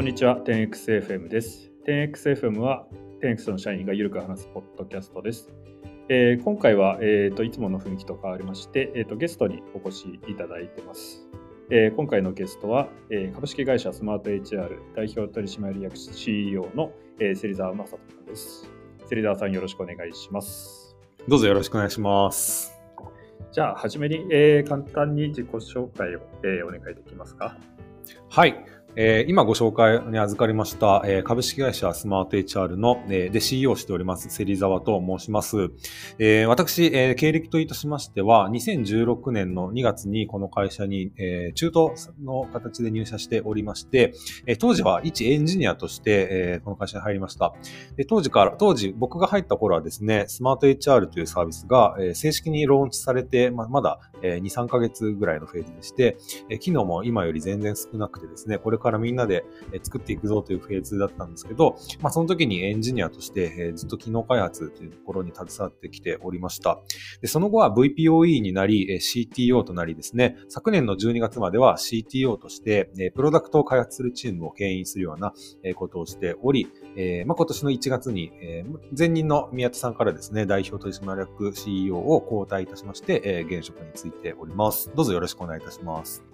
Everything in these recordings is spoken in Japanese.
こんにちは、10XFM です。10XFM は 10X の社員がゆるく話すポッドキャストです。えー、今回は、えーと、いつもの雰囲気と変わりまして、えーと、ゲストにお越しいただいてます。えー、今回のゲストは、えー、株式会社スマート HR 代表取締役 CEO の、えー、芹沢正人さんです。芹沢さんよろしくお願いします。どうぞよろしくお願いします。じゃあ、はじめに、えー、簡単に自己紹介を、えー、お願いできますか？はい。えー、今ご紹介に預かりました、えー、株式会社スマート HR の、えー、で CEO をしております、芹沢と申します。えー、私、えー、経歴といたしましては、2016年の2月にこの会社に、えー、中途の形で入社しておりまして、えー、当時は一エンジニアとして、えー、この会社に入りました。で当時から、当時僕が入った頃はですね、スマート HR というサービスが、えー、正式にローンチされて、ままだ、えー、2、3ヶ月ぐらいのフェーズでして、えー、機能も今より全然少なくてですね、これからみんなで作っていくぞというフェーズだったんですけど、まあ、その時にエンジニアとしてずっと機能開発というところに携わってきておりました。でその後は VPOE になり、CTO となりですね、昨年の12月までは CTO として、プロダクトを開発するチームを牽引するようなことをしており、えまあ、今年の1月に前任の宮田さんからですね、代表取締役 CEO を交代いたしまして、現職についております。どうぞよろしくお願いいたします。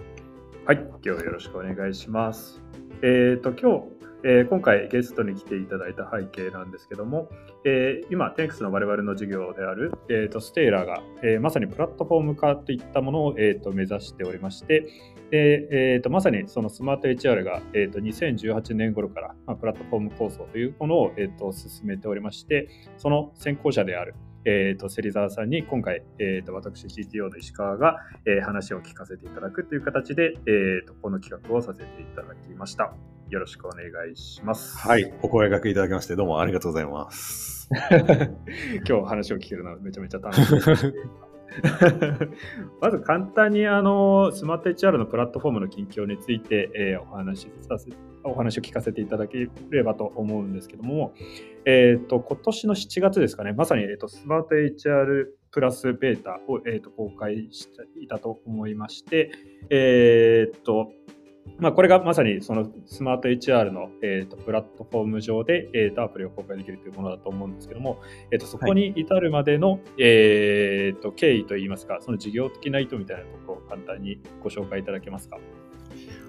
はい、今日よろしくお願いします。えっ、ー、と、今日、えー、今回ゲストに来ていただいた背景なんですけども、えー、今、テンクスの我々の事業である、えーと、ステーラーが、え、まさにプラットフォーム化といったものを、えーと、目指しておりまして、でえーと、まさにそのスマート HR が、えー、と2018年頃から、まあ、プラットフォーム構想というものを、えー、と進めておりまして、その先行者である、えーと、芹沢さんに今回、えーと、私 CTO の石川が、えー、話を聞かせていただくという形で、えーと、この企画をさせていただきました。よろしくお願いします。はい、お声掛けいただきましてどうもありがとうございます。今日話を聞けるのはめちゃめちゃ楽しみです。まず簡単にあのスマート HR のプラットフォームの近況について、えー、お話しさせお話を聞かせていただければと思うんですけども、えーと、今年の7月ですかね、まさに、えーと、スマート HR プラスベータを、えーと、公開していたと思いまして、えーとまあ、これがまさにそのスマート HR の、えーと、プラットフォーム上で、えーと、アプリを公開できるというものだと思うんですけども、えーと、そこに至るまでの、はい、えー、と経緯といいますか、その事業的な意図みたいなところを簡単にご紹介いただけますか？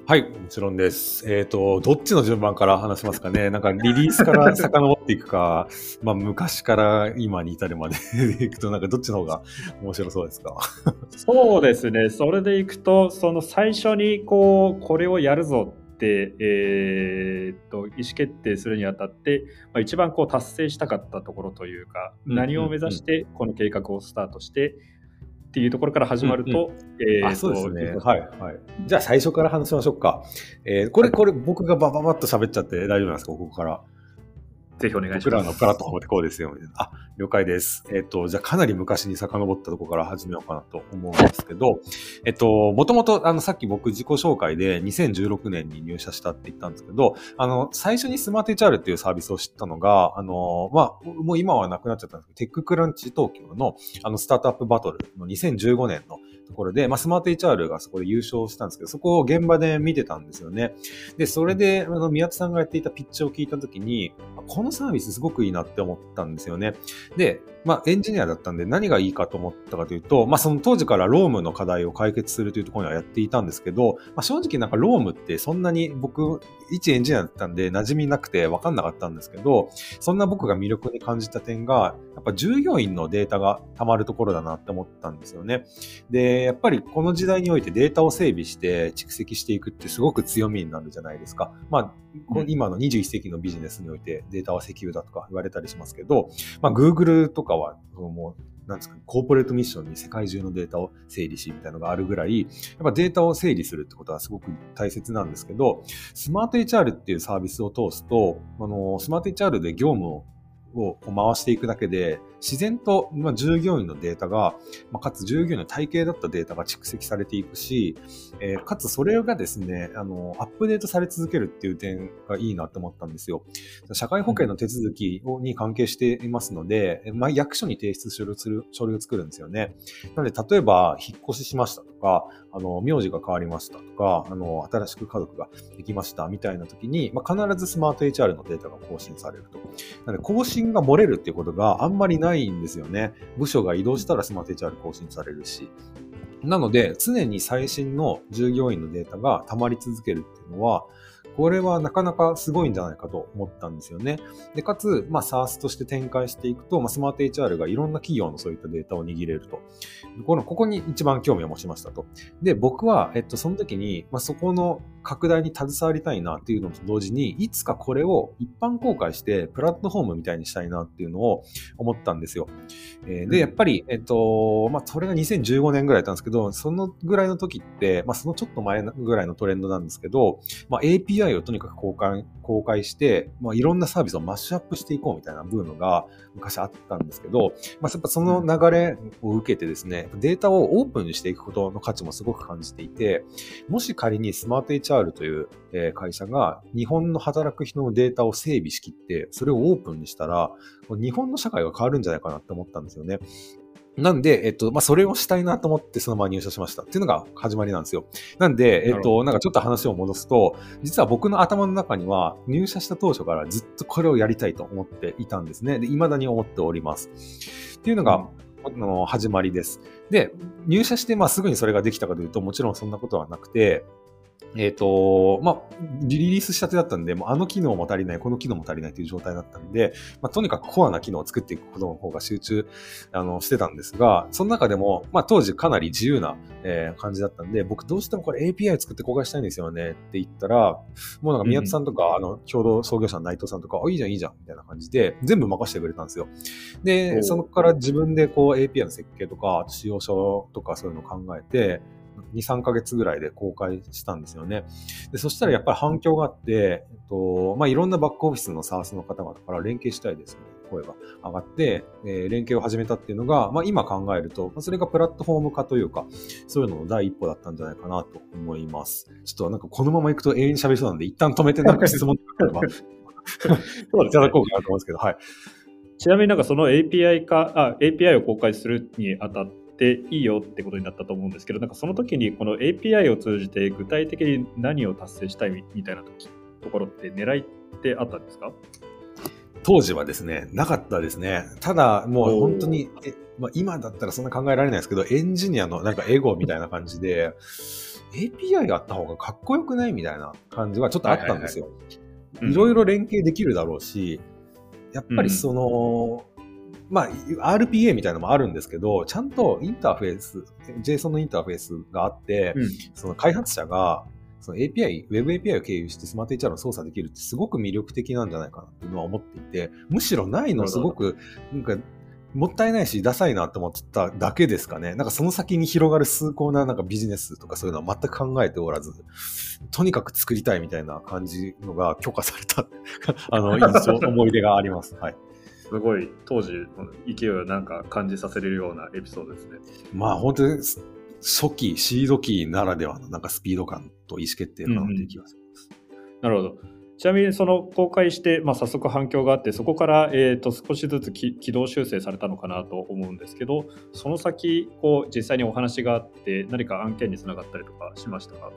はい、もちろんです。えっ、ー、と、どっちの順番から話しますかね？なんかリリースから遡っていくか、まあ昔から今に至るまでいくと、なんかどっちの方が面白そうですか？そうですね。それでいくと、その最初にこう、これをやるぞって、えー、と意思決定するにあたって、まあ、一番こう達成したかったところというか、何を目指してこの計画をスタートして、っていうところから始まると、えー、そうですね。はい、はい。じゃあ最初から話しましょうか。えー、これ、これ僕がバババッと喋っちゃって大丈夫なんですか？ここから。ぜひお願いします。僕らのプラットフォームってこうですよ。みたいなあ、了解です。えっ、と、じゃあかなり昔に遡ったところから始めようかなと思うんですけど、えっと、もともと、あの、さっき僕自己紹介で2016年に入社したって言ったんですけど、あの、最初にスマート HR っていうサービスを知ったのが、あの、まあ、もう今はなくなっちゃったんですけど、テッククランチ東京の、あの、スタートアップバトルの2015年のところで、まあ、スマート HR がそこで優勝したんですけど、そこを現場で見てたんですよね。で、それで、あの、宮田さんがやっていたピッチを聞いたときに、このサービスすごくいいなって思ったんですよね。で、まあ、エンジニアだったんで何がいいかと思ったかというと、まあ、その当時からロームの課題を解決するというところにはやっていたんですけど、まあ、正直なんかロームってそんなに僕、一エンジニアだったんで馴染みなくて分かんなかったんですけど、そんな僕が魅力に感じた点が、やっぱ従業員のデータが溜まるところだなって思ったんですよね。で、やっぱりこの時代においてデータを整備して蓄積していくってすごく強みになるじゃないですか。まあ、今の21世紀のビジネスにおいてデータは石油だとか言われたりしますけど、まあ、Google とかは、もう、なんですか、コーポレートミッションに世界中のデータを整理し、みたいなのがあるぐらい、やっぱデータを整理するってことはすごく大切なんですけど、スマート HR っていうサービスを通すと、あの、スマート HR で業務をを回していくだけで、自然と、まあ、従業員のデータが、まあ、かつ従業員の体系だったデータが蓄積されていくし、えー、かつそれがですね、あの、アップデートされ続けるっていう点がいいなと思ったんですよ。社会保険の手続きに関係していますので、まあ、役所に提出書類する書類を作るんですよね。なので、例えば、引っ越ししましたとか、あの、名字が変わりましたとか、あの、新しく家族ができましたみたいな時に、まあ、必ずスマート HR のデータが更新されると。なので、更新が漏れるっていうことがあんまりないんですよね。部署が移動したらスマート HR 更新されるし。なので、常に最新の従業員のデータが溜まり続けるっていうのは、これはなかなかすごいんじゃないかと思ったんですよね。で、かつ、まあ、SARS として展開していくと、まあ、スマート HR がいろんな企業のそういったデータを握れると。この、ここに一番興味を持ちましたと。で、僕は、えっと、その時に、まあ、そこの拡大に携わりたいなっていうのと同時に、いつかこれを一般公開して、プラットフォームみたいにしたいなっていうのを思ったんですよ。えー、で、やっぱり、えっと、まあ、それが2015年ぐらいだったんですけど、そのぐらいの時って、まあ、そのちょっと前ぐらいのトレンドなんですけど、まあ、API をとにかく公開、公開して、まあ、いろんなサービスをマッシュアップしていこうみたいなブームが昔あったんですけど、まあ、やっぱその流れを受けてですね、データをオープンにしていくことの価値もすごく感じていて、もし仮にスマート HR という会社が日本の働く人のデータを整備しきって、それをオープンにしたら、日本の社会が変わるんじゃないかなって思ったんですよね。なんで、えっと、まあ、それをしたいなと思ってそのまま入社しましたっていうのが始まりなんですよ。なんで、えっと、なんかちょっと話を戻すと、実は僕の頭の中には入社した当初からずっとこれをやりたいと思っていたんですね。で、未だに思っております。っていうのが、あの始まりです。で、入社して、まあ、すぐにそれができたかというと、もちろんそんなことはなくて、えっ、ー、と、まあ、リリースしたてだったんで、もうあの機能も足りない、この機能も足りないという状態だったんで、まあ、とにかくコアな機能を作っていくことの方が集中、あの、してたんですが、その中でも、まあ、当時かなり自由な、えー、感じだったんで、僕どうしてもこれ API 作って公開したいんですよねって言ったら、もうなんか宮津さんとか、うん、あの、共同創業者の内藤さんとか、あ、いいじゃん、いいじゃん、みたいな感じで、全部任せてくれたんですよ。で、そこから自分でこう API の設計とか、使用書とかそういうのを考えて、2、3ヶ月ぐらいで公開したんですよね。でそしたらやっぱり反響があって、えっとまあ、いろんなバックオフィスの SARS の方々から連携したいですね。声が上がって、えー、連携を始めたっていうのが、まあ、今考えると、それがプラットフォーム化というか、そういうのの第一歩だったんじゃないかなと思います。ちょっとなんかこのまま行くと永遠に喋りそうなんで、一旦止めてなんか質問とか いただこうかなと思うんですけど、はい。ちなみになんかその API 化、あ、API を公開するにあたって、ていいよってことになったと思うんですけど、なんかその時にこの API を通じて具体的に何を達成したいみたいなところって狙いってあったんですか？当時はですね、なかったですね。ただ、もう本当に、えまあ、今だったらそんな考えられないですけど、エンジニアのなんかエゴみたいな感じで、API があった方がかっこよくないみたいな感じはちょっとあったんですよ。いろいろ連携できるだろうし、やっぱりその、うんまあ、RPA みたいなのもあるんですけど、ちゃんとインターフェース、JSON のインターフェースがあって、うん、その開発者が、その API、Web API を経由してスマート HR を操作できるってすごく魅力的なんじゃないかなっていうのは思っていて、むしろないのすごく、なんか、もったいないし、ダサいなって思っただけですかね。なんかその先に広がる崇高ななんかビジネスとかそういうのは全く考えておらず、とにかく作りたいみたいな感じのが許可された あの、印象、思い出があります。はい。すごい当時の勢いをなんか感じさせるようなエピソードですね。まあ本当に初期、シード期ならではのなんかスピード感と意思決定かなっていう気がします。うんうん、なるほど。ちなみにその公開して、まあ、早速反響があってそこから、えー、と少しずつ軌道修正されたのかなと思うんですけどその先こう実際にお話があって何か案件につながったりとかしましたか？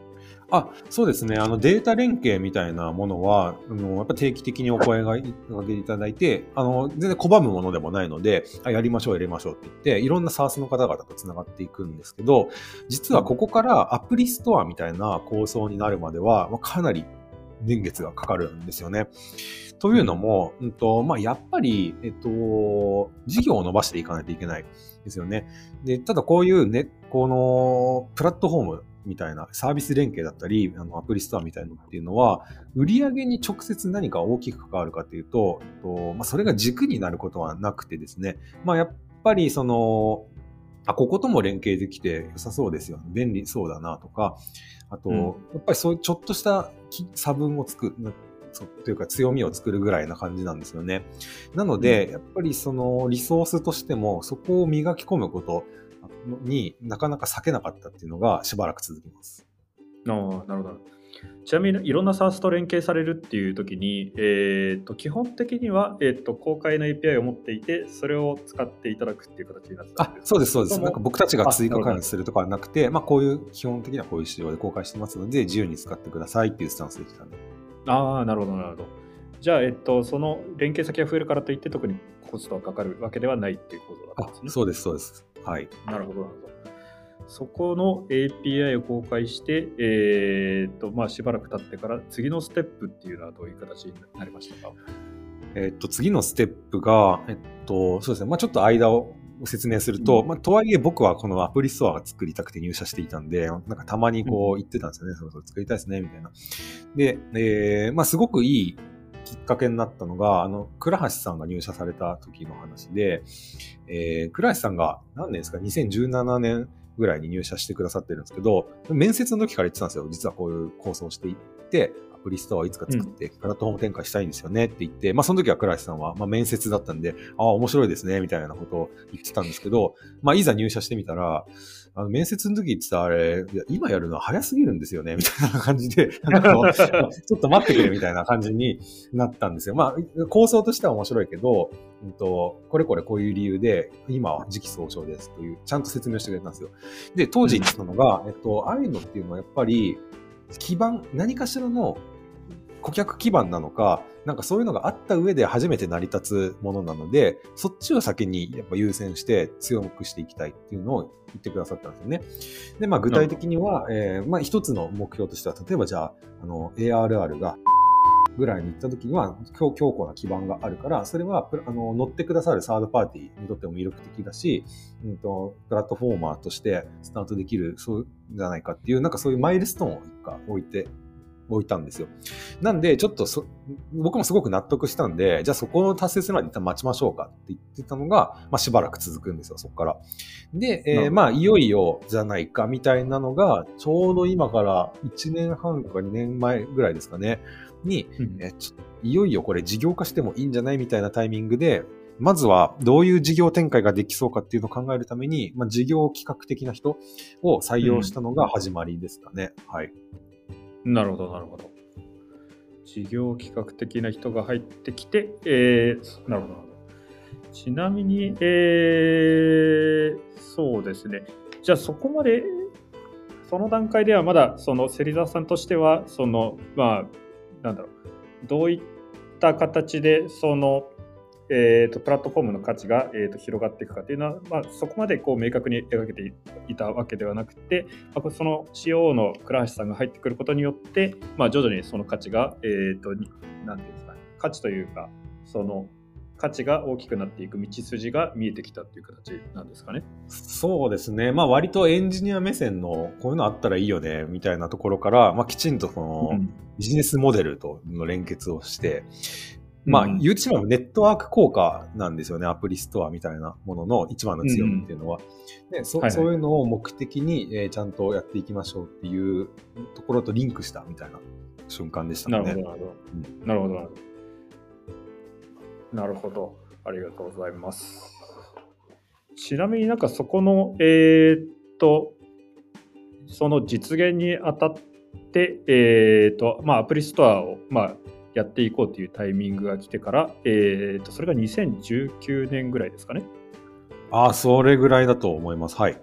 あそうですねあのデータ連携みたいなものはあのやっぱ定期的にお声がけいただいてあの全然拒むものでもないのであやりましょうやりましょうって言っていろんな SARS の方々とつながっていくんですけど実はここからアプリストアみたいな構想になるまではまあかなり年月がかかるんですよね。というのも、うんとまあ、やっぱり、えっと、事業を伸ばしていかないといけないですよね。で、ただこういうね、このプラットフォームみたいなサービス連携だったり、あのアプリストアみたいなのっていうのは、売上に直接何か大きく関わるかというと、とまあ、それが軸になることはなくてですね、まあ、やっぱりその、あ、こことも連携できて良さそうですよ、ね。便利そうだなとか、あと、うん、やっぱりそういうちょっとした差分を作る、そというか強みを作るぐらいな感じなんですよね。なので、やっぱりそのリソースとしても、そこを磨き込むことになかなか避けなかったっていうのがしばらく続きます。ああ、なるほど。ちなみにいろんな SARS と連携されるっていう時に、えーと、基本的には、えーと、公開の API を持っていて、それを使っていただくっていう形になってあそうです、そうです。なんか僕たちが追加関与するとかはなくて、まあ、こういう基本的にはこういう仕様で公開してますので、自由に使ってくださいっていうスタンスでしたね。ああ、なるほど、なるほど。じゃあ、えっと、その連携先が増えるからといって、特にコストがかかるわけではないっていうことだったんですね。そうです、そうです。はい。なるほど、なるほど。そこの API を公開して、えーとまあ、しばらく経ってから次のステップっていうのはどういう形になりましたか？えっと、次のステップが、えっと、そうですね、まあ、ちょっと間を説明すると、うん、まあ、とはいえ僕はこのアプリストアが作りたくて入社していたんで、なんかたまにこう言ってたんですよね、うん、そろそろ作りたいですね、みたいな。で、えー、まあ、すごくいいきっかけになったのが、あの、倉橋さんが入社された時の話で、えー、倉橋さんが何年ですか ?2017 年ぐらいに入社してくださってるんですけど、面接の時から言ってたんですよ。実はこういう構想をしていって、アプリストアをいつか作って、プラットフォーム展開したいんですよねって言って、うん、まあその時は倉石さんは、まあ面接だったんで、ああ、面白いですね、みたいなことを言ってたんですけど、まあいざ入社してみたら、あの面接の時言ってたあれ、今やるのは早すぎるんですよね、みたいな感じで、ちょっと待ってくれみたいな感じになったんですよ。まあ構想としては面白いけど、うんと、これこれこういう理由で、今は時期尚早ですという、ちゃんと説明してくれたんですよ。で、当時言ってたのが、えっと、ああいうのっていうのはやっぱり、基盤、何かしらの顧客基盤なのか、なんかそういうのがあった上で初めて成り立つものなので、そっちを先にやっぱ優先して強くしていきたいっていうのを言ってくださったんですよね。で、まあ具体的には、えー、まあ一つの目標としては、例えばじゃあ、あの、ARR がぐらいに行った時には強強固な基盤があるから、それはあの乗ってくださるサードパーティーにとっても魅力的だし、うんと、プラットフォーマーとしてスタートできる、そうじゃないかっていう、なんかそういうマイルストーンを一回置いて置いたんですよ。なんで、ちょっと僕もすごく納得したんで、じゃあそこを達成するまで一旦待ちましょうかって言ってたのが、まあしばらく続くんですよ、そこから。で、えー、まあいよいよじゃないかみたいなのが、ちょうど今から1年半か2年前ぐらいですかね、に、うん、えいよいよこれ事業化してもいいんじゃないみたいなタイミングで、まずはどういう事業展開ができそうかっていうのを考えるために、まあ、事業企画的な人を採用したのが始まりですかね。うん、はい。なるほど、なるほど。事業企画的な人が入ってきて、えー、なるほど。ちなみに、えー、そうですね。じゃあそこまで、その段階ではまだ、その芹沢さんとしては、その、まあ、なんだろう、どういった形で、その、えーと、プラットフォームの価値が、えーと、広がっていくかというのは、まあ、そこまでこう明確に描けていたわけではなくて、まあ、その CO の倉橋さんが入ってくることによって、まあ、徐々にその価値が、えーと、なんていうんですか、ね、価値というか、その価値が大きくなっていく道筋が見えてきたという形なんですかね。そうですね。まあ割とエンジニア目線のこういうのあったらいいよねみたいなところから、まあきちんとそのビジネスモデルとの連結をして、まあ、言うてしまえばネットワーク効果なんですよね、アプリストアみたいなものの一番の強みっていうのは。うそ、はいはい、そういうのを目的に、えー、ちゃんとやっていきましょうっていうところとリンクしたみたいな瞬間でしたね。なるほど、なるほど。うん、なるほど、なるほど。ありがとうございます。ちなみになんかそこの、えー、っと、その実現にあたって、えー、っと、まあ、アプリストアを、まあ、やっていこうというタイミングが来てから、えーと、それが2019年ぐらいですかね。ああ、それぐらいだと思います。はい。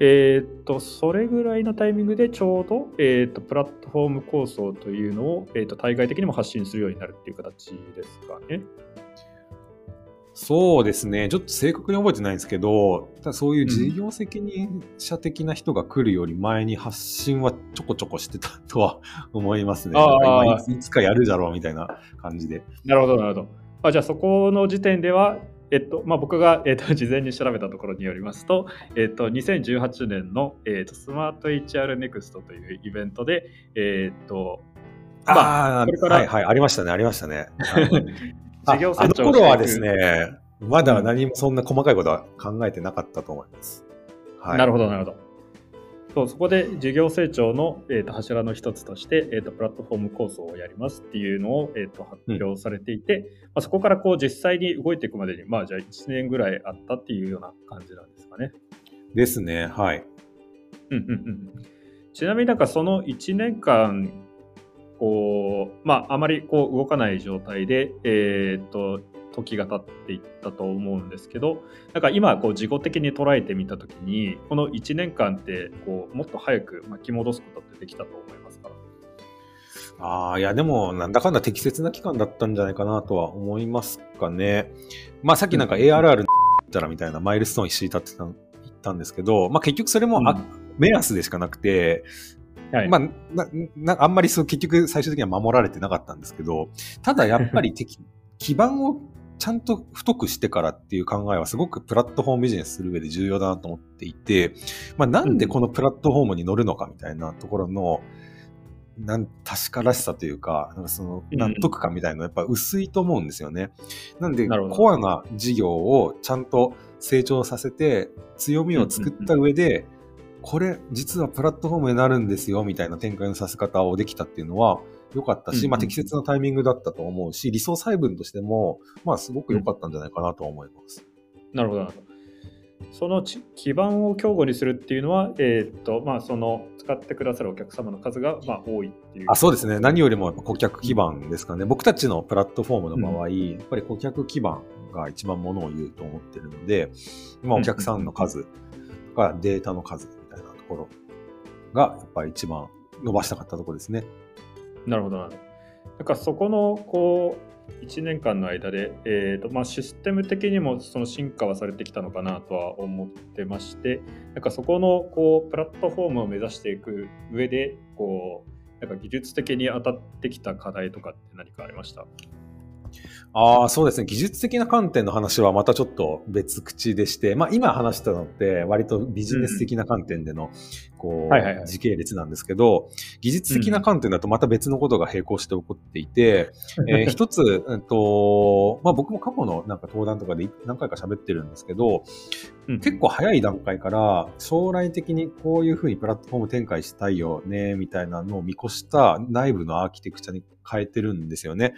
えっ、と、それぐらいのタイミングでちょうど、えっ、と、プラットフォーム構想というのを、えっ、と、対外的にも発信するようになるっていう形ですかね。そうですね。ちょっと正確に覚えてないんですけど、ただそういう事業責任者的な人が来るより前に発信はちょこちょこしてたとは思いますね。あいつかやるだろうみたいな感じで。なるほど、なるほど。あじゃあそこの時点では、えっとまあ、僕が、えっと、事前に調べたところによりますと、えっと、2018年の、えっと、スマート HR NEXT というイベントで、えっと、まあ、これから、はいはい、ありましたね、ありましたね。事業成長あの頃はですね、まだ何もそんな細かいことは考えてなかったと思います。はい、なるほど、なるほど。そうそこで事業成長の、えー、と柱の一つとして、えー、とプラットフォーム構想をやりますっていうのを、えー、と発表されていて、まあ、そこからこう実際に動いていくまでに、まあ、じゃあ1年ぐらいあったっていうような感じなんですかね。ですね、はい。うんうんうん、ちなみになんかその1年間こう、まあ、あまりこう動かない状態で、えー、と時が経っていったと思うんですけどなんか今こう自己的に捉えてみた時にこの1年間ってこうもっと早く巻き戻すことってできたと思いますか？ああ、いや、でも、なんだかんだ適切な期間だったんじゃないかなとは思いますかね。まあ、さっきなんか ARR ったらみたいなマイルストーン一緒に立ってた言ったんですけど、まあ、結局それもあ、うん。目安でしかなくて、はい。まあ、ななあんまりそう結局最終的には守られてなかったんですけど、ただやっぱり敵 基盤をちゃんと太くしてからっていう考えはすごくプラットフォームビジネスする上で重要だなと思っていて、まあ、なんでこのプラットフォームに乗るのかみたいなところの、なん確からしさというか、なんかそのうん。納得感みたいなのやっぱ薄いと思うんですよね。なんで、コアな事業をちゃんと成長させて、強みを作った上で、これ実はプラットフォームになるんですよみたいな展開のさせ方をできたっていうのは良かったし、うんうんまあ適切なタイミングだったと思うし、理想細分としても、まあすごく良かったんじゃないかなと思います。なるほどなるほど。そのち基盤を強固にするっていうのは、えーっとまあ、その使ってくださるお客様の数が、まあ、多いっていう。あそうですね。何よりもやっぱ顧客基盤ですかね。僕たちのプラットフォームの場合、やっぱり顧客基盤が一番ものを言うと思ってるので、まあ、お客さんの数とかデータの数ころがやっぱり一番伸ばしたかったところですね。なるほどなるほど。なんかそこのこう1年間の間で、えーとまあ、システム的にもその進化はされてきたのかなとは思ってましてなんかそこのこうプラットフォームを目指していく上でこうなんか技術的に当たってきた課題とかって何かありました？ああ、そうですね。技術的な観点の話はまたちょっと別口でして、まあ今話したのって割とビジネス的な観点での、こう、時系列なんですけど、技術的な観点だとまた別のことが並行して起こっていて、えー一つ、うんと、まあ僕も過去のなんか登壇とかで何回か喋ってるんですけど、結構早い段階から将来的にこういうふうにプラットフォーム展開したいよね、みたいなのを見越した内部のアーキテクチャに変えてるんですよね。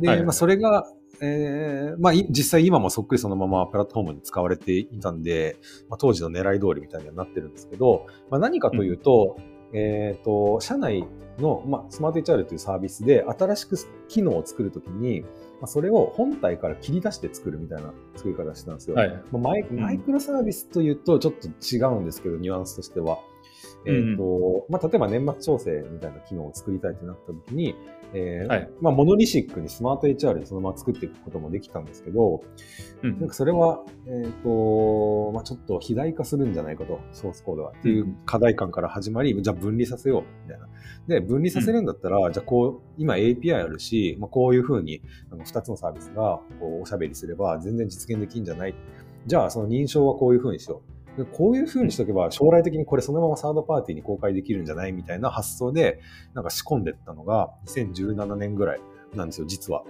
で、はいはいまあそれが、えーまあい実際今もそっくりそのままプラットフォームに使われていたんで、まあ、当時の狙い通りみたいにはなってるんですけど、まあ、何かというと、えっ、と、社内の、まあ、スマート HR というサービスで新しく機能を作るときに、まあ、それを本体から切り出して作るみたいな作り方をしてたんですよ。はいまあマイんマイクロサービスというとちょっと違うんですけど、ニュアンスとしては。えっ、と、まあ、例えば年末調整みたいな機能を作りたいってなった時に、えーはいまあ、モノリシックにスマート HR でそのまま作っていくこともできたんですけど、うんなんかそれは、えっ、と、まあ、ちょっと肥大化するんじゃないかと、ソースコードは。っていう課題感から始まり、じゃあ分離させよう、みたいな。で、分離させるんだったら、じゃあこう、今 API あるし、まあ、こういうふうに、あの、二つのサービスが、こう、おしゃべりすれば全然実現できるんじゃないじゃあ、その認証はこういうふうにしよう。でこういうふうにしとけば、将来的にこれそのままサードパーティーに公開できるんじゃないみたいな発想で、なんか仕込んでったのが、2017年ぐらいなんですよ、実は。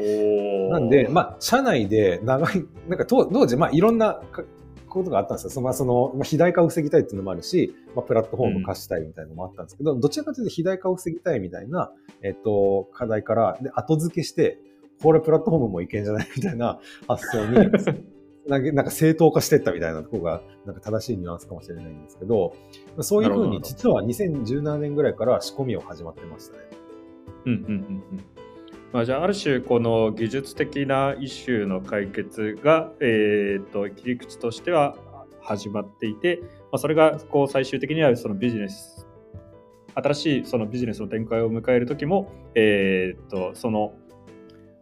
おなんで、まあ、社内で長い、なんか当当時、まあ、いろんなかことがあったんですよ。その、まあ、その、まあ、肥大化を防ぎたいっていうのもあるし、まあ、プラットフォーム化したいみたいなのもあったんですけど、どちらかというと肥大化を防ぎたいみたいな、えっと、課題から、で、後付けして、これプラットフォームもいけんじゃない？みたいな発想に、なんか正当化してったみたいなところが、なんか正しいニュアンスかもしれないんですけど、そういうふうに実は2017年ぐらいから仕込みを始まってましたね。うんうんうんうんまあ、じゃあある種この技術的なイシューの解決が、えー、と切り口としては始まっていて、まあ、それがこう最終的にはそのビジネス新しいそのビジネスの展開を迎える時も、えー、とその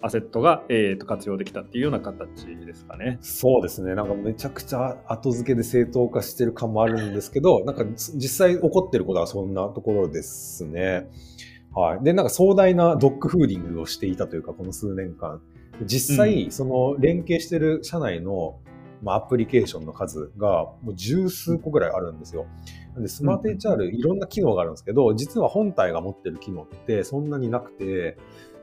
アセットが、えー、と活用できたっていうような形ですかね。そうですね。なんかめちゃくちゃ後付けで正当化してる感もあるんですけど、なんか実際起こってることはそんなところですね。はい。で、なんか壮大なドッグフーディングをしていたというか、この数年間。実際、その連携してる社内の、まあ、アプリケーションの数がもう十数個ぐらいあるんですよ。なんで、スマート HR いろんな機能があるんですけど、実は本体が持ってる機能ってそんなになくて、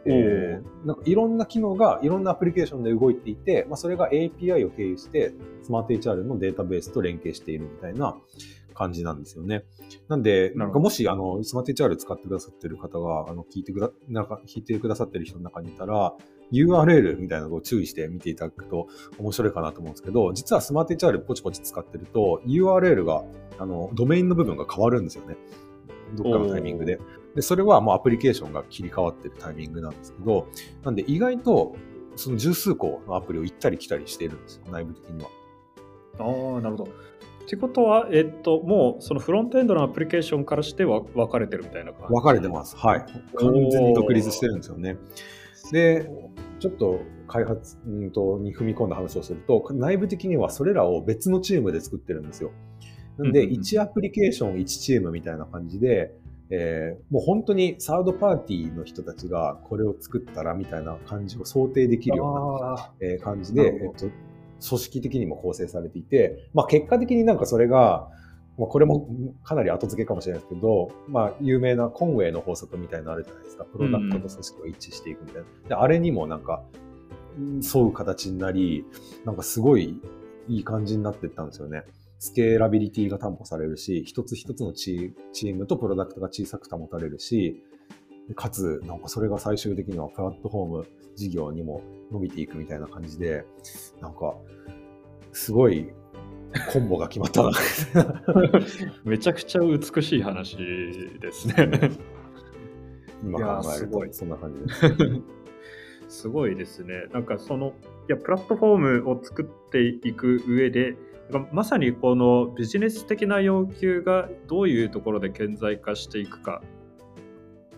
えー、なんかいろんな機能がいろんなアプリケーションで動いていて、まあ、それが API を経由してスマート HR のデータベースと連携しているみたいな感じなんですよね。なんで、なるほどもし、あの、スマート HR 使ってくださってる方が、あの、聞いてくだ、なんか、聞いてくださってる人の中にいたら、URL みたいなのを注意して見ていただくと面白いかなと思うんですけど、実はスマート HR ポチポチ使ってると、URL が、あの、ドメインの部分が変わるんですよね。どっかのタイミングで。で、それはもうアプリケーションが切り替わってるタイミングなんですけど、なんで意外と、その十数個のアプリを行ったり来たりしているんですよ、内部的には。ああ、なるほど。ってことは、えっと、もうそのフロントエンドのアプリケーションからしては分かれてるみたいな感じ？分かれてます。はい。完全に独立してるんですよね。で、ちょっと開発うんとに踏み込んだ話をすると、内部的にはそれらを別のチームで作ってるんですよ。なんで、うんうんうん1アプリケーション1チームみたいな感じで、えーもう本当にサードパーティーの人たちがこれを作ったらみたいな感じを想定できるようなあえー感じで、えっと、組織的にも構成されていて、まあ結果的になんかそれが、まあこれもかなり後付けかもしれないですけど、まあ有名なコンウェイの法則みたいなのあるじゃないですか。プロダクトと組織を一致していくみたいな。で、あれにもなんか、うん沿う形になり、なんかすごいいい感じになっていったんですよね。スケーラビリティが担保されるし、一つ一つのチームとプロダクトが小さく保たれるし、でかつ、なんかそれが最終的にはプラットフォーム事業にも伸びていくみたいな感じで、なんか、すごいコンボが決まったな。めちゃくちゃ美しい話ですね。今考えるすごいと、そんな感じです。すごいですね。なんかその、いや、プラットフォームを作っていく上で、まさにこのビジネス的な要求がどういうところで顕在化していくか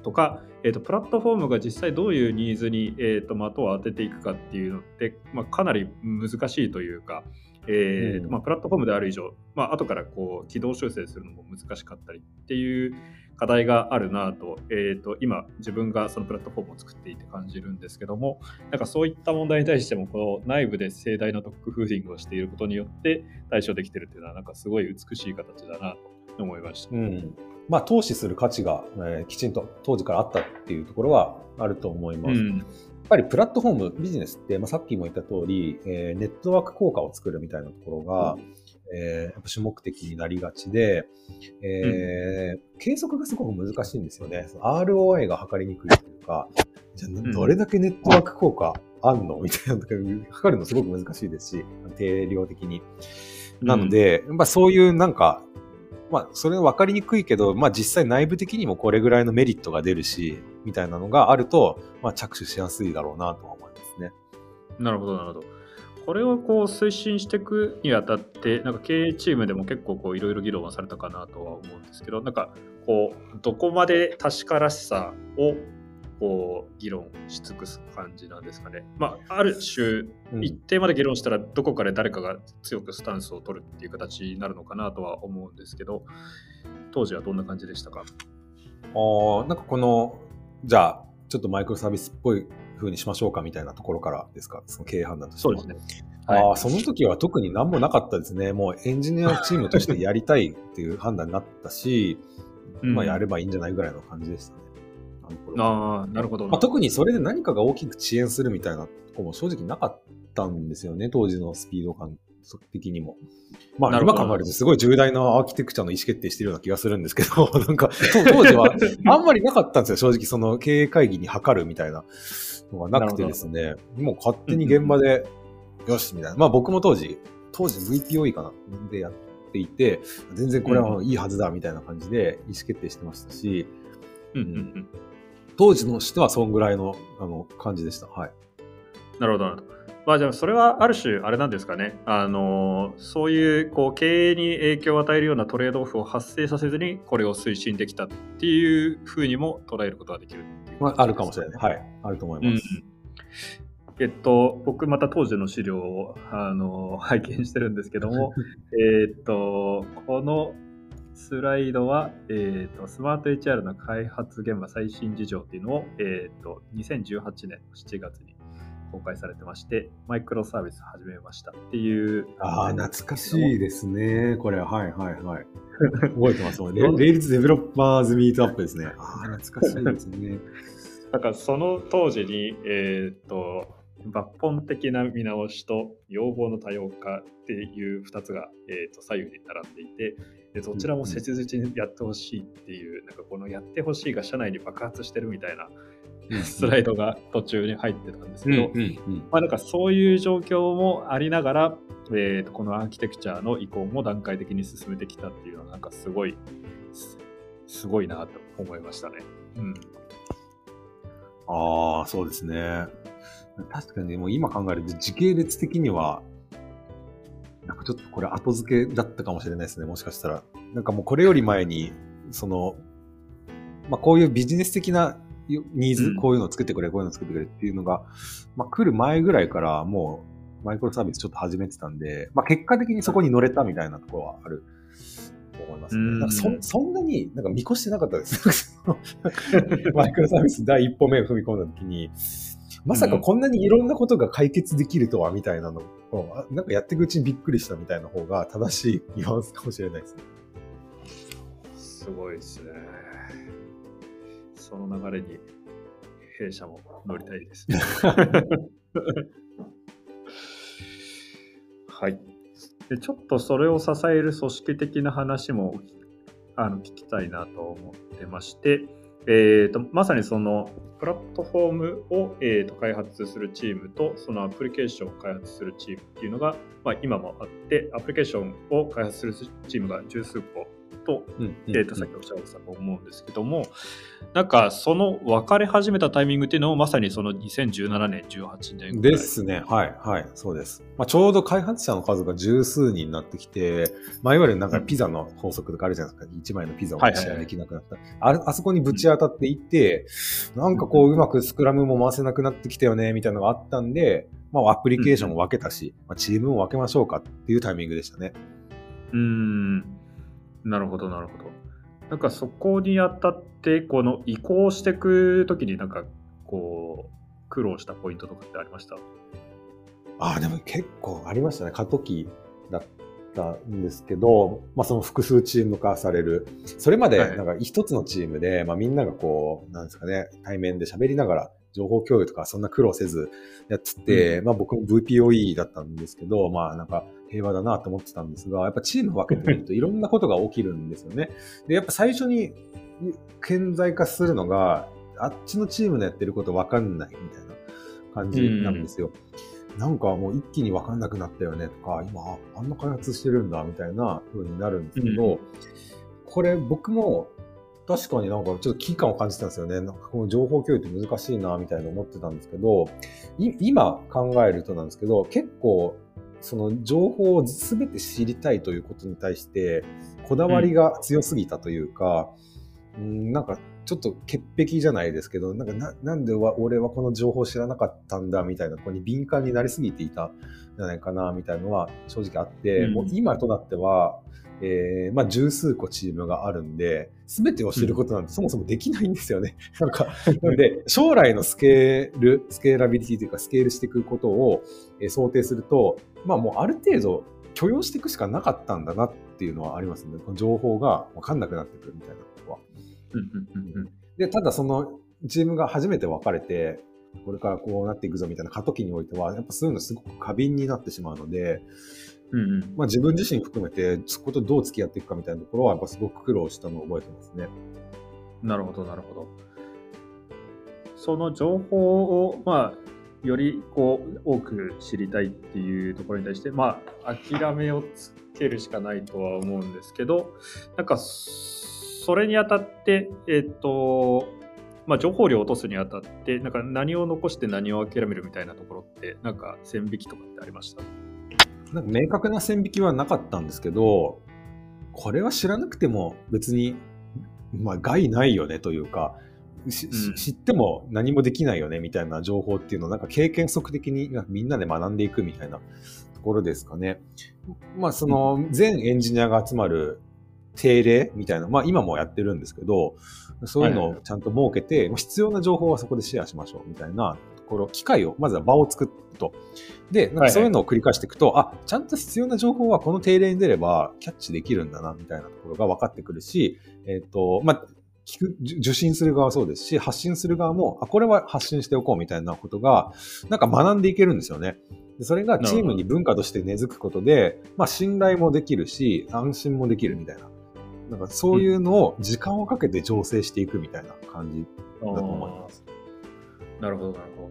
とか、えー、とプラットフォームが実際どういうニーズに、えー、と的を当てていくかっていうのって、まあ、かなり難しいというか、えーとうん。まあ、プラットフォームである以上、まあ後からこう軌道修正するのも難しかったりっていう課題があるなと,、えー、と今自分がそのプラットフォームを作っていて感じるんですけどもなんかそういった問題に対してもこの内部で盛大なドッグフーディングをしていることによって対処できてるっていうのはなんかすごい美しい形だなと思いました。うん。まあ、投資する価値が、えーきちんと当時からあったっていうところはあると思います。うんやっぱりプラットフォーム、ビジネスって、まあ、さっきも言った通り、えーネットワーク効果を作るみたいなところが、えーやっぱ主目的になりがちで、えー計測がすごく難しいんですよね。ROI が測りにくいというか、じゃあんどれだけネットワーク効果あんのみたいなのが測るのすごく難しいですし、定量的に。なので、やっぱそういうなんか、まあ、それは分かりにくいけど、まあ実際内部的にもこれぐらいのメリットが出るし、みたいなのがあると、まあ着手しやすいだろうなとは思いますね。なるほど、なるほど。これをこう推進していくにあたって、なんか経営チームでも結構こういろいろ議論はされたかなとは思うんですけど、なんかこう、どこまで確からしさをこう議論し尽くす感じなんですかね。まあ、ある種、うん一定まで議論したらどこかで誰かが強くスタンスを取るっていう形になるのかなとは思うんですけど、当時はどんな感じでしたか？あーなんかこの、じゃあ、ちょっとマイクロサービスっぽい風にしましょうかみたいなところからですか、その経営判断としては。ね。ああ、その時は特に何もなかったですね。もうエンジニアチームとしてやりたいっていう判断になったし、うんまあやればいいんじゃないぐらいの感じでしたね。あああ、なるほど。まあ、特にそれで何かが大きく遅延するみたいなとこも正直なかったんですよね、当時のスピード感的にも。まあ今考えるとすごい重大なアーキテクチャの意思決定してるような気がするんですけど、なんか当当時はあんまりなかったんですよ、正直その経営会議に測るみたいなのがなくてですね、もう勝手に現場で、よし、みたいな。まあ僕も当時、当時 VPOE かなでやっていて、全然これはいいはずだみたいな感じで意思決定してましたし、うんうんうん当時のしてはそんぐらいのあの感じでした。はい。なるほど、なるほど。まあじゃあそれはある種あれなんですかね。あのそういうこう経営に影響を与えるようなトレードオフを発生させずにこれを推進できたっていうふうにも捉えることができるまあ、あるかもしれない。はい。あると思います。えっと、僕また当時の資料をあの 拝見してるんですけども、えっと、このスライドは、えっと、スマート HR の開発現場最新事情っていうのを、えっと、2018年の7月に公開されてまして、マイクロサービス始めましたっていう。ああ、懐かしいですね。これ、はいはいはい。覚えてますもんね。 Rails Developers Meetup ですね。ああ、懐かしいですね。なんかその当時に、えっと、抜本的な見直しと要望の多様化っていう2つが、えー、と左右に並んでいてでどちらも切実にやってほしいっていう、なんかこのやってほしいが社内に爆発してるみたいなスライドが途中に入ってたんですけど、まあ、なんかそういう状況もありながら、えー、とこのアーキテクチャの移行も段階的に進めてきたっていうのはなんかすごいすごいなと思いましたね。うん、ああそうですね。確かにもう今考えると時系列的にはなんかちょっとこれ後付けだったかもしれないですね、もしかしたら。なんかもうこれより前に、その、まあこういうビジネス的なニーズ、うん、こういうのを作ってくれ、こういうのを作ってくれっていうのが、まあ来る前ぐらいからもうマイクロサービスちょっと始めてたんで、まあ結果的にそこに乗れたみたいなところはあると思いますね。うん、なんかそそんなになんか見越してなかったです。マイクロサービス第一歩目を踏み込んだ時に、まさかこんなにいろんなことが解決できるとは、みたいなのを、なんかやっていくうちにびっくりしたみたいな方が正しいニュアンスかもしれないですね。すごいですね。その流れに弊社も乗りたいです。はい。でちょっとそれを支える組織的な話もあの聞きたいなと思ってまして、えーと、まさにそのプラットフォームを、えーと、開発するチームとそのアプリケーションを開発するチームっていうのが、まあ、今もあってアプリケーションを開発するチームが十数個と,、えー、とさっきおっしゃられたと思うんですけども、なんかその分かれ始めたタイミングっていうのもまさにその2017年、18年ですね。はい、はい、そうです。まあ、ちょうど開発者の数が十数人になってきて、まあ、いわゆるなんかピザの法則とかあるじゃないですか。1枚のピザをシェアできなくなった。ああそこにぶち当たっていって、なんかこううまくスクラムも回せなくなってきたよね、みたいなのがあったんで、まあ、アプリケーションも分けたし、まあ、チームも分けましょうかっていうタイミングでしたね。うん。なるほど、なるほど。なんかそこにあたって、この移行していくときになんかこう、苦労したポイントとかってありました？ああ、でも結構ありましたね。過渡期だったんですけど、まあその複数チーム化される。それまでなんか一つのチームで、はい、まあみんながこう、なんですかね、対面で喋りながら情報共有とかそんな苦労せずやってて、うん、まあ僕も VPOE だったんですけど、まあなんか平和だなと思ってたんですが、やっぱチーム分けてみると いろんなことが起きるんですよね。で、やっぱ最初に顕在化するのが、あっちのチームのやってること分かんないみたいな感じなんですよ。うん、なんかもう一気に分かんなくなったよねとか、今あんな開発してるんだみたいな風になるんですけど、うん、これ僕も確かになんかちょっと危機感を感じたんですよね。なんかこの情報共有って難しいなみたいな思ってたんですけど、今考えるとなんですけど、結構その情報を全て知りたいということに対して、こだわりが強すぎたというか、うん、なんかちょっと潔癖じゃないですけど、なんかななんで俺はこの情報を知らなかったんだみたいな、ここに敏感になりすぎていたじゃないかなみたいなのは正直あって、うん、もう今となっては、えー、まあ、十数個チームがあるんで、すべてを知ることなんてそもそもできないんですよね。なんか、なんで、将来のスケール、スケーラビリティというか、スケールしていくことを、えー、想定すると、まあ、もうある程度許容していくしかなかったんだなっていうのはありますね。この情報がわかんなくなってくるみたいなことは。で、ただそのチームが初めて分かれて、これからこうなっていくぞみたいな過渡期においては、やっぱそういうのすごく過敏になってしまうので、うんうんまあ、自分自身含めて、そことどう付き合っていくかみたいなところは、やっぱすごく苦労したのを覚えてますね。なるほど、なるほど。その情報を、まあ、よりこう多く知りたいっていうところに対して、まあ、諦めをつけるしかないとは思うんですけど、なんか、それにあたって、えっ、と、まあ、情報量を落とすにあたって、なんか何を残して何を諦めるみたいなところって、なんか線引きとかってありました？なんか明確な線引きはなかったんですけど、これは知らなくても別に、まあ、害ないよねというか、うん、知っても何もできないよねみたいな情報っていうのをなんか経験則的にみんなで学んでいくみたいなところですかね。まあその全エンジニアが集まる定例みたいな、まあ今もやってるんですけど、そういうのをちゃんと設けて、必要な情報はそこでシェアしましょうみたいなところ、機会を、まずは場を作ると。で、なんかそういうのを繰り返していくと、はいはい、あ、ちゃんと必要な情報はこの定例に出ればキャッチできるんだな、みたいなところが分かってくるし、えっ、ー、と、まあ、聞く、受信する側はそうですし、発信する側も、あ、これは発信しておこうみたいなことが、なんか学んでいけるんですよね。でそれがチームに文化として根付くことで、まあ信頼もできるし、安心もできるみたいな。なんかそういうのを時間をかけて醸成していくみたいな感じだと思います。なるほど、なるほ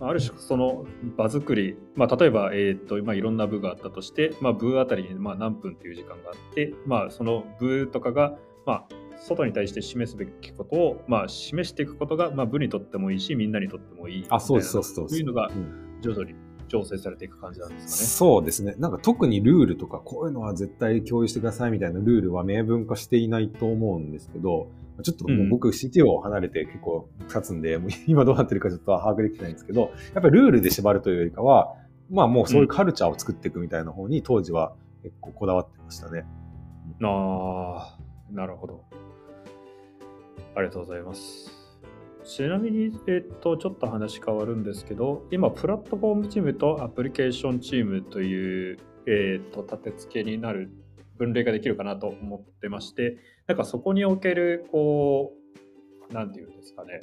ど。ある種、その場作り、まあ、例えば、えーとまあ、いろんな部があったとして、まあ、部あたりにまあ何分という時間があって、まあ、その部とかが、まあ、外に対して示すべきことを、まあ、示していくことが、まあ、部にとってもいいし、みんなにとってもいいあ、そうそうそう。そういうのが徐々に調整されていく感じなんですかね。そうですね。なんか特にルールとか、こういうのは絶対共有してくださいみたいなルールは明文化していないと思うんですけど、ちょっともう僕 CTO を離れて結構経つんで、うん、今どうなってるかちょっと把握できてないんですけど、やっぱりルールで縛るというよりかは、まあもうそういうカルチャーを作っていくみたいな方に当時は結構こだわってましたね。ああ、なるほど。ありがとうございます。ちなみに、えっと、ちょっと話変わるんですけど、今、プラットフォームチームとアプリケーションチームという、えっと、立て付けになる分類ができるかなと思ってまして、なんかそこにおける、こう、なんていうんですかね、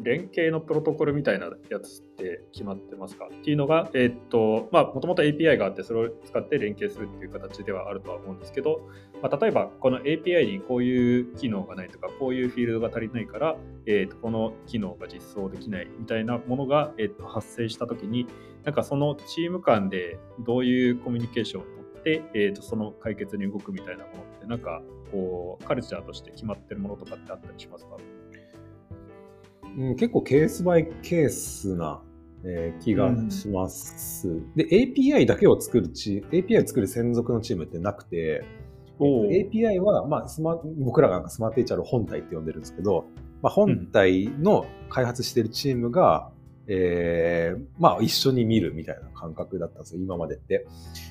連携のプロトコルみたいなやつって決まってますか？っていうのが、えー、っと、まあ、もともと API があって、それを使って連携するっていう形ではあるとは思うんですけど、まあ、例えば、この API にこういう機能がないとか、こういうフィールドが足りないから、えー、っとこの機能が実装できないみたいなものが、えー、っと発生したときに、なんかそのチーム間でどういうコミュニケーションをとって、えー、っとその解決に動くみたいなものって、なんかこう、カルチャーとして決まってるものとかってあったりしますか？うん、結構ケースバイケースな、えー、気がします、うん。で、API だけを作るチーム、API を作る専属のチームってなくて、API は、まあ、スマ僕らがスマート HR 本体って呼んでるんですけど、まあ、本体の開発してるチームが、えー、まあ一緒に見るみたいな感覚だったんですよ、今までって。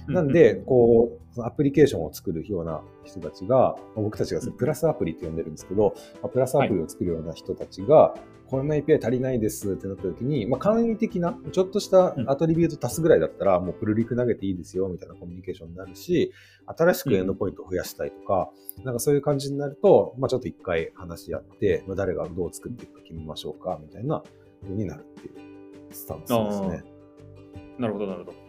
なんで、こう、アプリケーションを作るような人たちが、僕たちがプラスアプリって呼んでるんですけど、プラスアプリを作るような人たちが、こんな API 足りないですってなった時に、まあ、簡易的な、ちょっとしたアトリビュート足すぐらいだったら、もうプルリク投げていいですよみたいなコミュニケーションになるし、新しくエンドポイントを増やしたいとか、なんかそういう感じになると、まあ、ちょっと一回話し合って、まあ、誰がどう作っていくか決めましょうかみたいな風になるっていう。スタンスですね。なるほど、なるほど。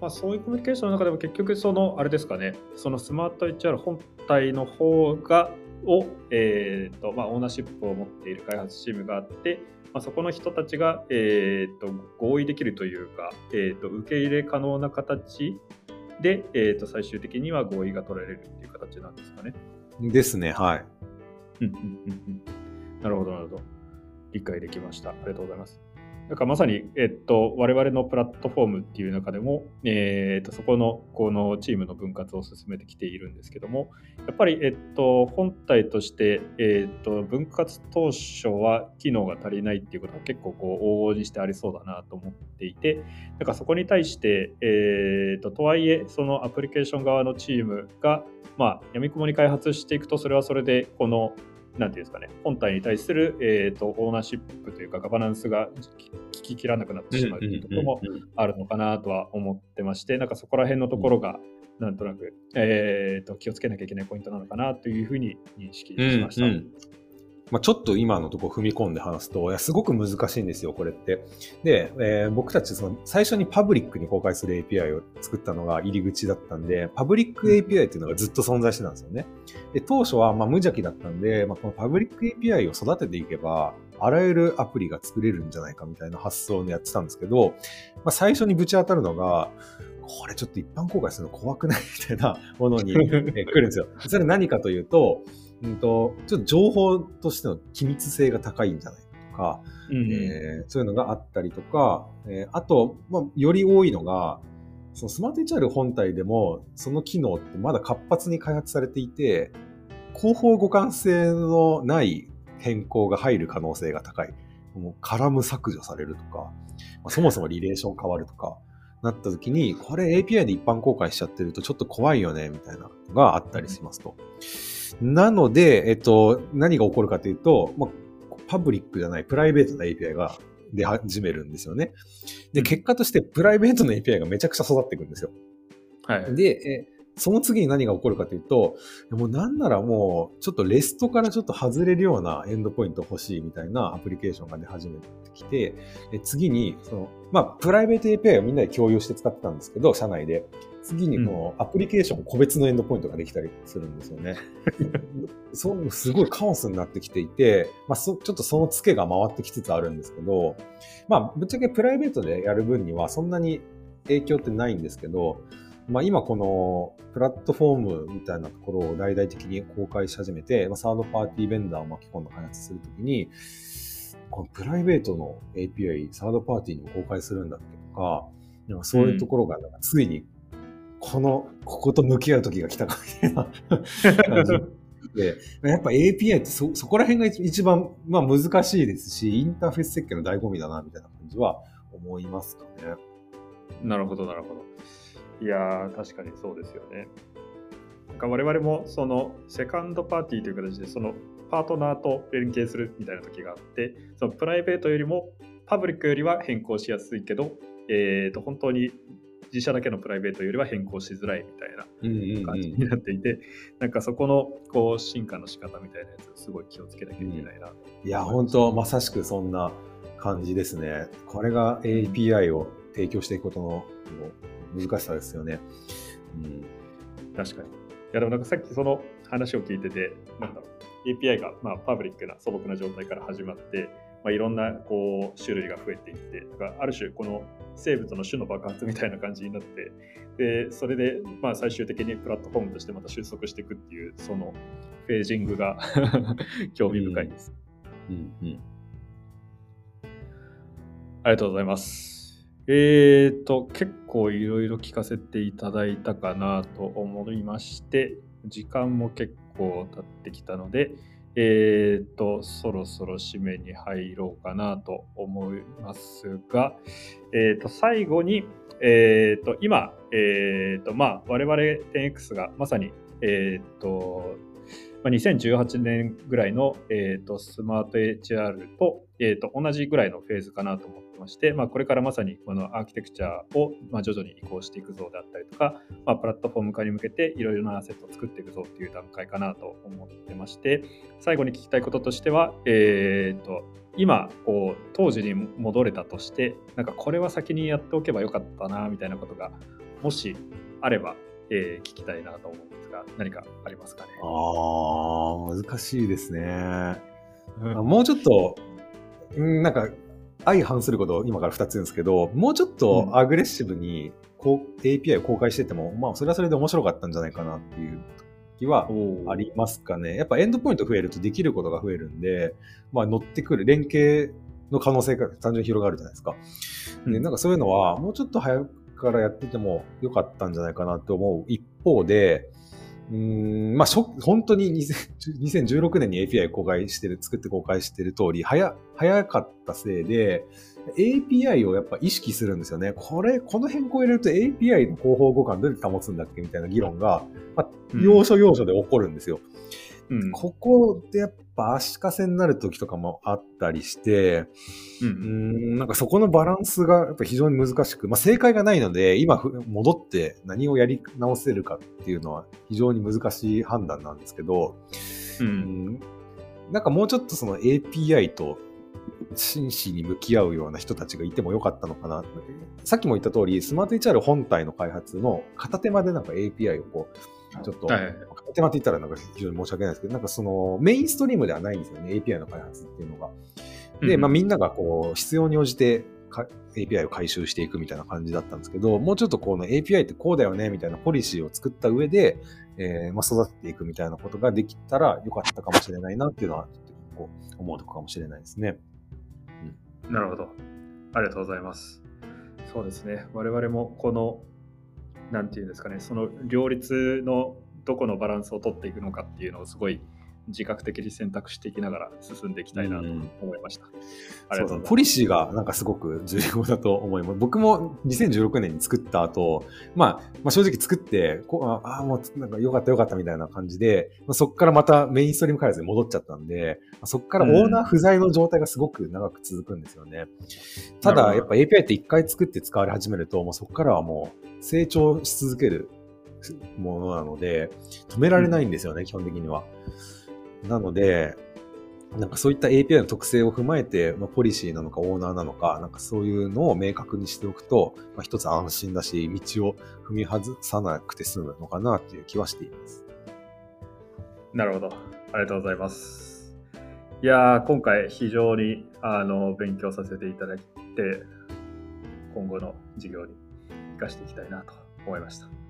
まあ、そういうコミュニケーションの中でも結局そのあれですかねそのスマート HR 本体の方がを、えーとまあ、オーナーシップを持っている開発チームがあって、まあ、そこの人たちが、えーと、合意できるというか、えーと、受け入れ可能な形で、えーと、最終的には合意が取られるっていう形なんですかね。ですね、はい。なるほど、なるほど。理解できました。ありがとうございます。なんかまさに、えっと、我々のプラットフォームっていう中でも、えっと、そこのこのチームの分割を進めてきているんですけども、やっぱり、えっと、本体として、えっと、分割当初は機能が足りないっていうことが結構こう往々にしてありそうだなと思っていて、なんかそこに対して、えっと、とはいえ、そのアプリケーション側のチームが、まあ、闇雲に開発していくと、それはそれで、このなんていうんですかね、本体に対する、えーと、オーナーシップというか、ガバナンスが聞ききらなくなってしまうというところもあるのかなとは思ってまして、なんかそこら辺のところが、なんとなく、えーと、気をつけなきゃいけないポイントなのかなというふうに認識しました。うんうんまあ、ちょっと今のところ踏み込んで話すと、いや、すごく難しいんですよ、これって。で、えー、僕たちその最初にパブリックに公開する API を作ったのが入り口だったんで、パブリック API っていうのがずっと存在してたんですよね。で、当初はまあ無邪気だったんで、まあ、このパブリック API を育てていけば、あらゆるアプリが作れるんじゃないかみたいな発想をやってたんですけど、まあ、最初にぶち当たるのが、これちょっと一般公開するの怖くない？みたいなものに 来るんですよ。それ何かというと、うんと、ちょっと情報としての機密性が高いんじゃないかとか、うん、えー、そういうのがあったりとか、えー、あと、まあ、より多いのが、そのスマート HR 本体でも、その機能ってまだ活発に開発されていて、広報互換性のない変更が入る可能性が高い。もうカラム削除されるとか、まあ、そもそもリレーション変わるとか、なった時に、これ API で一般公開しちゃってるとちょっと怖いよね、みたいなのがあったりしますと。なので、えっと、何が起こるかというと、まあ、パブリックじゃない、プライベートな API が出始めるんですよね。で、結果としてプライベートの API がめちゃくちゃ育っていくんですよ。はい。で、えその次に何が起こるかというと、もうなんならもう、ちょっとレストからちょっと外れるようなエンドポイント欲しいみたいなアプリケーションが出始めてきて、次に、その、まあ、プライベート API をみんなで共有して使ってたんですけど、社内で。次にこのアプリケーション個別のエンドポイントができたりするんですよね。そうすごいカオスになってきていて、まあ、ちょっとそのツケが回ってきつつあるんですけど、まあ、ぶっちゃけプライベートでやる分にはそんなに影響ってないんですけど、まあ、今このプラットフォームみたいなところを大々的に公開し始めて、まあ、サードパーティーベンダーを巻き込んだ開発するときに、このプライベートの API、サードパーティーにも公開するんだっけとか、そういうところが、ついに、この、ここと向き合う時が来たかみたいな感じ で、やっぱ API ってそ、そこら辺が一番、まあ難しいですし、インターフェース設計の醍醐味だな、みたいな感じは思いますかね。なるほど、なるほど。いやー、確かにそうですよね。なんか我々もそのセカンドパーティーという形でそのパートナーと連携するみたいな時があって、そのプライベートよりもパブリックよりは変更しやすいけど、えー、と本当に自社だけのプライベートよりは変更しづらいみたいな感じになっていて、なんかそこのこう進化の仕方みたいなやつすごい気をつけなきゃいけないな、うん、いや、本当まさしくそんな感じですね。これが API を提供していくことの難しさですよね。うん、確かに。いやでもなんかさっきその話を聞いてて、なんだろう、API がまあパブリックな素朴な状態から始まって、まあ、いろんなこう種類が増えていって、だからある種この生物の種の爆発みたいな感じになって、でそれでまあ最終的にプラットフォームとしてまた収束していくっていう、そのフェージングが 興味深いです。うん、うん、うん、ありがとうございます。えーと、結構いろいろ聞かせていただいたかなと思いまして、時間も結構経ってきたので、えーと、そろそろ締めに入ろうかなと思いますが、えーと、最後に、えーと、今、えーとまあ、我々 10X がまさに、えっと、2018年ぐらいの、えーと、スマート HR と,、えーと、同じぐらいのフェーズかなと思ってまして、まあ、これからまさにこのアーキテクチャを、まあ、徐々に移行していくぞであったりとか、まあ、プラットフォーム化に向けていろいろなアセットを作っていくぞっていう段階かなと思ってまして最後に聞きたいこととしては、えーと、今こう当時に戻れたとしてなんかこれは先にやっておけばよかったなみたいなことがもしあれば、えー、聞きたいなと思うんですが何かありますかね？ああ難しいですね、うん、もうちょっとなんか相反することを今から2つ言うんですけど、もうちょっとアグレッシブにこう API を公開してても、まあ、それはそれで面白かったんじゃないかなっていう気はありますかね。やっぱエンドポイント増えるとできることが増えるんで、まあ、乗ってくる連携の可能性が単純に広がるじゃないですか。で、なんかそういうのは、もうちょっと早くからやっててもよかったんじゃないかなと思う一方で、うん、まあ、本当に2016 年に API 公開してる、作って公開してる通り、早、早かったせいで、API をやっぱ意識するんですよね。これ、この変更入れると API の広報互換どうやって保つんだっけみたいな議論が、まあ、要所要所で起こるんですよ。うんうん、ここでやっぱ足かせになる時とかもあったりして、うん、うん。なんかそこのバランスがやっぱ非常に難しく、まあ、正解がないので、今戻って何をやり直せるかっていうのは非常に難しい判断なんですけど、うん、うん、なんかもうちょっとその API と真摯に向き合うような人たちがいてもよかったのかな。さっきも言った通り、スマート HR 本体の開発の片手間でなんか API をこう、ちょっと、はい、手間って言ったらなんか非常に申し訳ないですけど、なんかそのメインストリームではないんですよね、API の開発っていうのが。で、まあみんながこう必要に応じて API を回収していくみたいな感じだったんですけど、もうちょっとこの API ってこうだよねみたいなポリシーを作った上で、えー、まあ育てていくみたいなことができたらよかったかもしれないなっていうのは、ちょっとこう思うとこかもしれないですね。うん、なるほど。ありがとうございます。そうですね。我々もこのなんていうんですかね、その両立のどこのバランスを取っていくのかっていうのをすごい自覚的に選択していきながら進んでいきたいなと思いました。うん、ありがとう。ポリシーがなんかすごく重要だと思います。僕も2016年に作った後、まあ、まあ、正直作って、こああ、もうなんか良かった良かったみたいな感じで、まあ、そこからまたメインストリーム開発に戻っちゃったんで、まあ、そこからオーナー不在の状態がすごく長く続くんですよね。うん、ただ、やっぱ API って一回作って使われ始めると、もうそこからはもう成長し続けるものなので、止められないんですよね、基本的には。なので、なんかそういった API の特性を踏まえて、まあ、ポリシーなのかオーナーなのか、なんかそういうのを明確にしておくと、まあ、一つ安心だし、道を踏み外さなくて済むのかなという気はしています。なるほど。ありがとうございます。いやー、今回非常にあの勉強させていただいて、今後の授業に生かしていきたいなと思いました。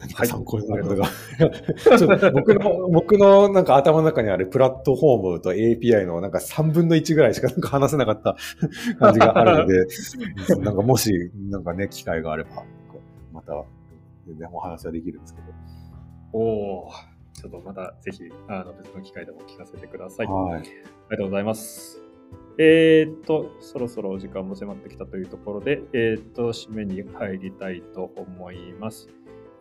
何か参考になるこ とが、はい、僕の、僕のなんか頭の中にあるプラットフォームと API のなんか3分の1ぐらいしかなんか話せなかった感じがあるので、なんかもし、なんかね、機会があれば、また全然お話はできるんですけど。おおちょっとまたぜひ、あの別の機会でも聞かせてください。はい。ありがとうございます。えー、っと、そろそろお時間も迫ってきたというところで、えー、っと、締めに入りたいと思います。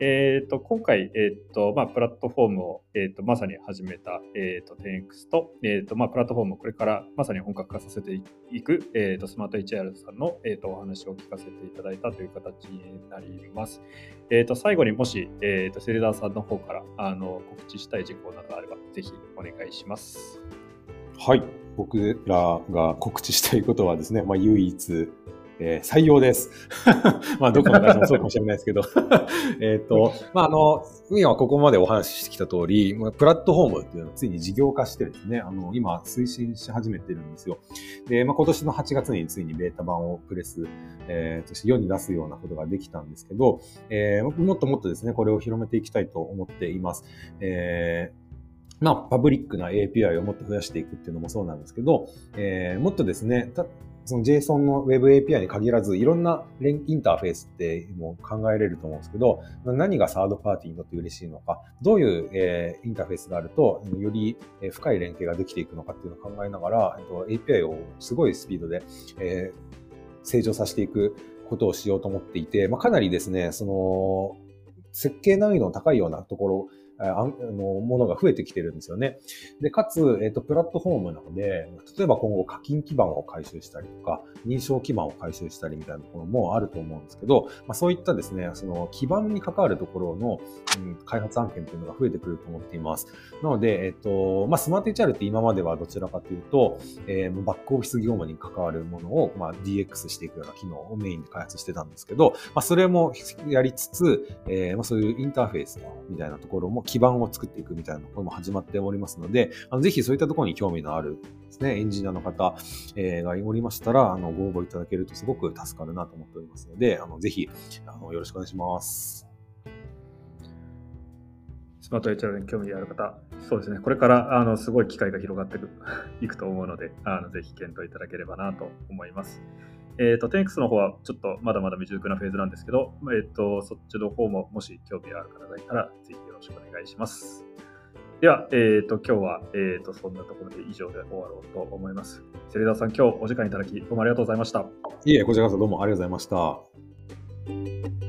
えーと、今回、えーとまあ、プラットフォームを、えーと、まさに始めた、えーと、10X と,、えーとまあ、プラットフォームをこれからまさに本格化させていく、えー、とスマート HR さんの、えー、とお話を聞かせていただいたという形になります。えー、と最後にもし、えー、とセレダーさんの方からあの告知したい事項などあれば、ぜひお願いします。はい。僕らが告知したいことはですね、まあ、唯一、えー、採用です。まあ、どこの会社もそうかもしれないですけど えっと、まあ、あの、今ここまでお話ししてきた通り、プラットフォームっていうのをついに事業化してですね、あの、今推進し始めてるんですよ。で、まあ、今年の8月についにベータ版をプレス、えー、として世に出すようなことができたんですけど、えー、もっともっとですね、これを広めていきたいと思っています。えーまあ、パブリックな API をもっと増やしていくっていうのもそうなんですけど、えー、もっとですね、その JSON の Web API に限らず、いろんなインターフェースってもう考えれると思うんですけど、何がサードパーティーにとって嬉しいのか、どういう、えー、インターフェースがあると、より深い連携ができていくのかっていうのを考えながら、えっと、API をすごいスピードで、えー、成長させていくことをしようと思っていて、まあ、かなりですね、その、設計難易度の高いようなところあのものが増えてきてるんですよね。で、かつ、えっ、と、プラットフォームなので、例えば今後課金基盤を回収したりとか、認証基盤を回収したりみたいなところもあると思うんですけど、まあ、そういったですね、その基盤に関わるところの、うん、開発案件っていうのが増えてくると思っています。なので、えっ、と、まあ、スマート HR って今まではどちらかというと、えー、バックオフィス業務に関わるものを、まあ、DX していくような機能をメインで開発してたんですけど、まあ、それもやりつつ、えー、まあ、そういうインターフェースみたいなところも基盤を作っていくみたいなころも始まっておりますので、あのぜひそういったところに興味のあるですね、エンジニアの方、えー、がおりましたら、あの、ご応募いただけるとすごく助かるなと思っておりますので、あの、ぜひ、あの、よろしくお願いします。スマート HR に興味ある方、そうですね、これからあのすごい機会が広がって いくと思うので、あのぜひ検討いただければなと思います。えっ、ー、と、10X の方はちょっとまだまだ未熟なフェーズなんですけど、えっ、ー、と、そっちの方ももし興味ある方がいたら、ぜひろしくお願いします。では、えっ、ー、と、今日は、えっ、と、そんなところで以上で終わろうと思います。セレダさん、今日お時間いただき、どうもありがとうございました。いえ、こちらこそどうもありがとうございました。